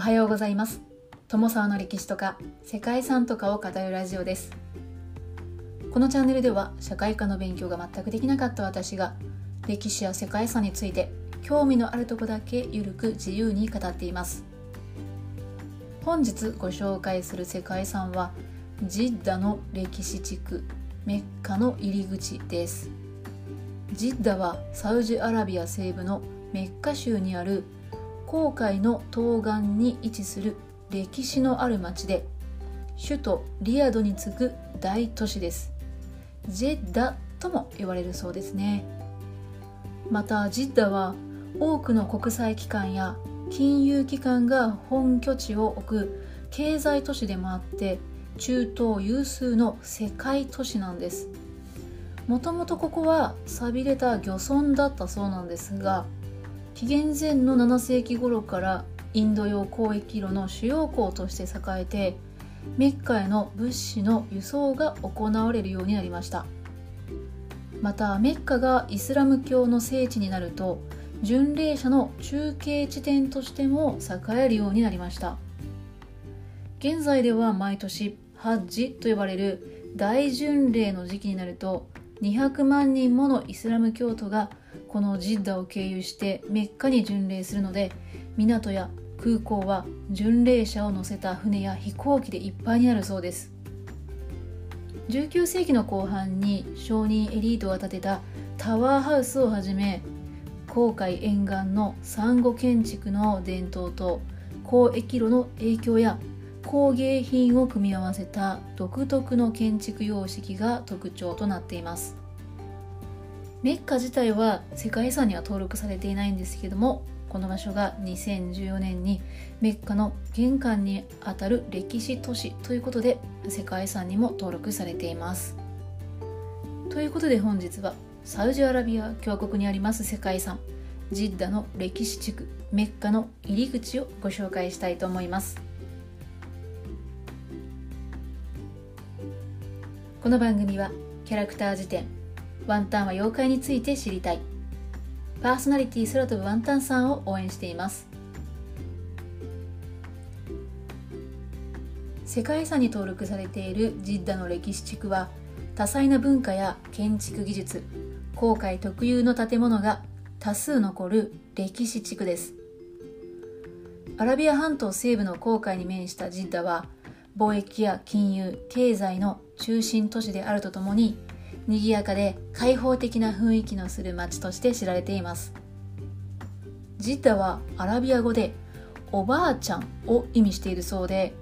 おはようございます。友沢の歴史とか世界遺産とかを語るラジオです。このチャンネルでは社会科の勉強が全くできなかった私が歴史や世界遺産について興味のあるとこだけゆるく自由に語っています。本日ご紹介する世界遺産はジッダの歴史地区メッカの入り口です。ジッダはサウジアラビア西部のメッカ州にある紅海の東岸に位置する歴史のある町で首都リヤドに次ぐ大都市です。ジェッダとも言われるそうですね。またジッダは多くの国際機関や金融機関が本拠地を置く経済都市でもあって中東有数の世界都市なんです。もともとここは寂れた漁村だったそうなんですが紀元前の7世紀頃からインド洋交易路の主要港として栄えてメッカへの物資の輸送が行われるようになりました。またメッカがイスラム教の聖地になると巡礼者の中継地点としても栄えるようになりました。現在では毎年ハッジと呼ばれる大巡礼の時期になると200万人ものイスラム教徒がこのジッダを経由してメッカに巡礼するので港や空港は巡礼者を乗せた船や飛行機でいっぱいになるそうです。19世紀の後半に商人エリートが建てたタワーハウスをはじめ航海沿岸のサンゴ建築の伝統と交易路の影響や工芸品を組み合わせた独特の建築様式が特徴となっています。メッカ自体は世界遺産には登録されていないんですけどもこの場所が2014年にメッカの玄関にあたる歴史都市ということで世界遺産にも登録されています。ということで本日はサウジアラビア共和国にあります世界遺産ジッダの歴史地区メッカの入り口をご紹介したいと思います。この番組はキャラクター辞典ワンタンは妖怪について知りたい。パーソナリティ空飛ぶワンタンさんを応援しています。世界遺産に登録されているジッダの歴史地区は多彩な文化や建築技術航海特有の建物が多数残る歴史地区です。アラビア半島西部の航海に面したジッダは貿易や金融経済の中心都市であるとともに賑やかで開放的な雰囲気のする街として知られています。ジッダはアラビア語でおばあちゃんを意味しているそうで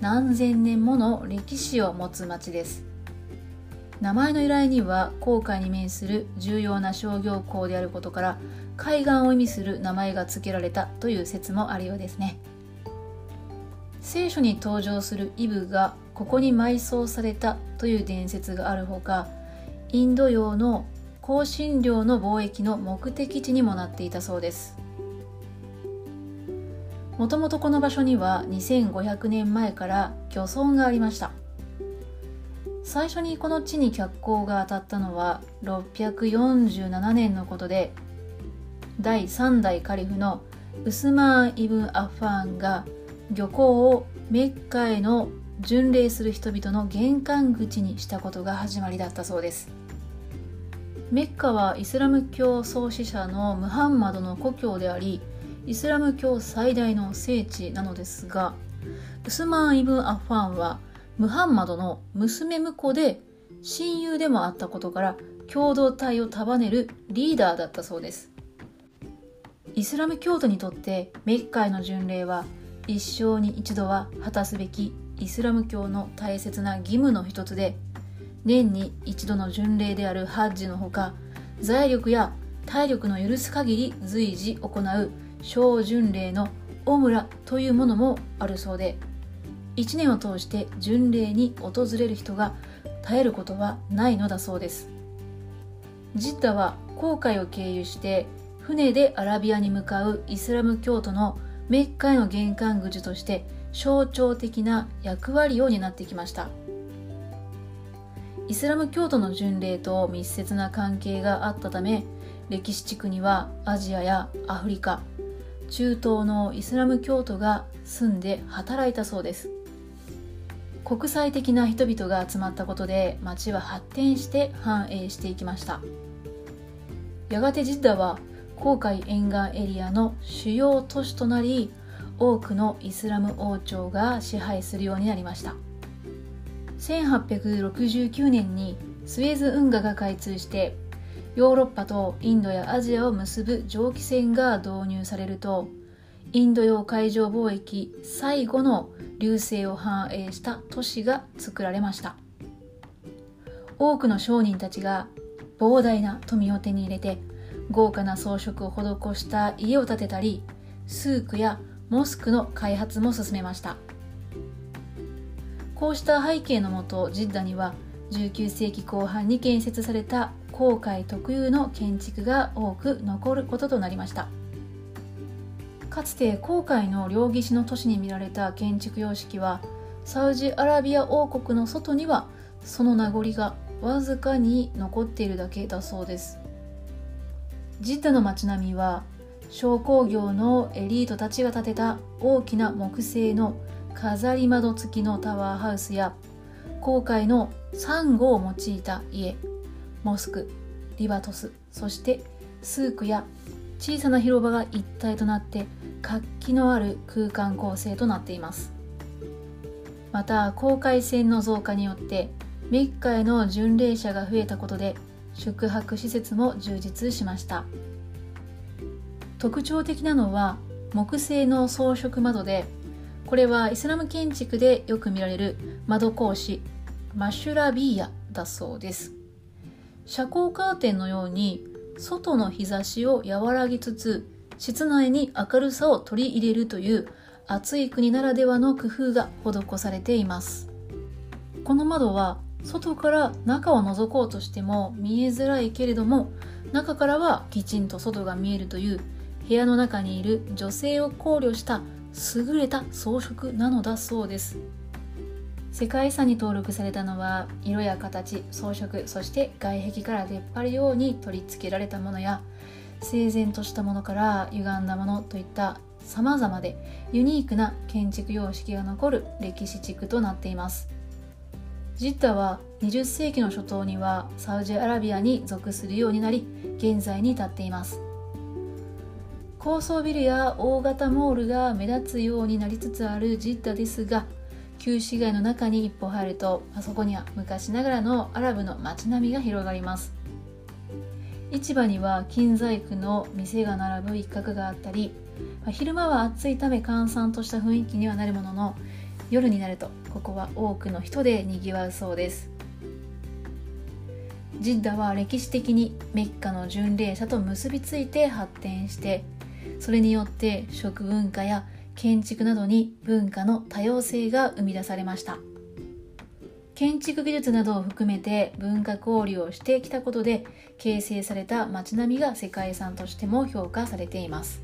何千年もの歴史を持つ町です。名前の由来には航海に面する重要な商業港であることから海岸を意味する名前が付けられたという説もあるようですね。聖書に登場するイブがここに埋葬されたという伝説があるほかインド洋の香辛料の貿易の目的地にもなっていたそうです。もともとこの場所には2500年前から漁村がありました。最初にこの地に脚光が当たったのは647年のことで第3代カリフのウスマーン・イブン・アファーンが漁港をメッカへの巡礼する人々の玄関口にしたことが始まりだったそうです。メッカはイスラム教創始者のムハンマドの故郷でありイスラム教最大の聖地なのですがウスマン・イブン・アファンはムハンマドの娘婿で親友でもあったことから共同体を束ねるリーダーだったそうです。イスラム教徒にとってメッカへの巡礼は一生に一度は果たすべきイスラム教の大切な義務の一つで年に一度の巡礼であるハッジのほか財力や体力の許す限り随時行う小巡礼のオムラというものもあるそうで1年を通して巡礼に訪れる人が絶えることはないのだそうです。ジッダは航海を経由して船でアラビアに向かうイスラム教徒のメッカへの玄関口として象徴的な役割を担ってきました。イスラム教徒の巡礼と密接な関係があったため歴史地区にはアジアやアフリカ中東のイスラム教徒が住んで働いたそうです。国際的な人々が集まったことで町は発展して繁栄していきました。やがてジッダは紅海沿岸エリアの主要都市となり多くのイスラム王朝が支配するようになりました。1869年にスエズ運河が開通してヨーロッパとインドやアジアを結ぶ蒸気船が導入されるとインド洋海上貿易最後の流星を反映した都市が作られました。多くの商人たちが膨大な富を手に入れて豪華な装飾を施した家を建てたりスークやモスクの開発も進めました。こうした背景のもとジッダには19世紀後半に建設された航海特有の建築が多く残ることとなりました。かつて航海の両岸の都市に見られた建築様式はサウジアラビア王国の外にはその名残がわずかに残っているだけだそうです。ジッダの街並みは商工業のエリートたちが建てた大きな木製の飾り窓付きのタワーハウスや航海のサンゴを用いた家モスクリバトスそしてスークや小さな広場が一体となって活気のある空間構成となっています。また航海船の増加によってメッカへの巡礼者が増えたことで宿泊施設も充実しました。特徴的なのは木製の装飾窓でこれはイスラム建築でよく見られる窓格子マシュラビーヤだそうです。遮光カーテンのように外の日差しを和らぎつつ室内に明るさを取り入れるという暑い国ならではの工夫が施されています。この窓は外から中を覗こうとしても見えづらいけれども中からはきちんと外が見えるという部屋の中にいる女性を考慮した優れた装飾なのだそうです。世界遺産に登録されたのは色や形装飾そして外壁から出っ張るように取り付けられたものや整然としたものから歪んだものといった様々でユニークな建築様式が残る歴史地区となっています。ジッダは20世紀の初頭にはサウジアラビアに属するようになり現在に至っています。高層ビルや大型モールが目立つようになりつつあるジッダですが旧市街の中に一歩入るとあそこには昔ながらのアラブの街並みが広がります。市場には金細工の店が並ぶ一角があったり昼間は暑いため閑散とした雰囲気にはなるものの夜になるとここは多くの人でにぎわうそうです。ジッダは歴史的にメッカの巡礼者と結びついて発展してそれによって食文化や建築などに文化の多様性が生み出されました。建築技術などを含めて文化交流をしてきたことで形成された街並みが世界遺産としても評価されています。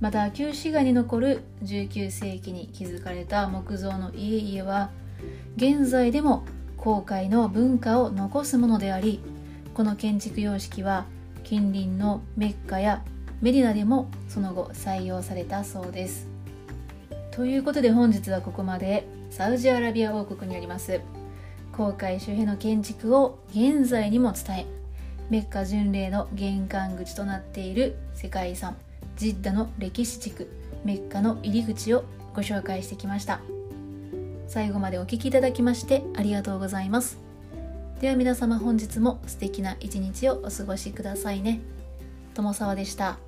また旧市街に残る19世紀に築かれた木造の家々は現在でも航海の文化を残すものでありこの建築様式は近隣のメッカやメディナでもその後採用されたそうです。ということで本日はここまでサウジアラビア王国にあります。航海周辺の建築を現在にも伝えメッカ巡礼の玄関口となっている世界遺産ジッダの歴史地区メッカの入り口をご紹介してきました。最後までお聴きいただきましてありがとうございます。では皆様本日も素敵な一日をお過ごしくださいね。友沢でした。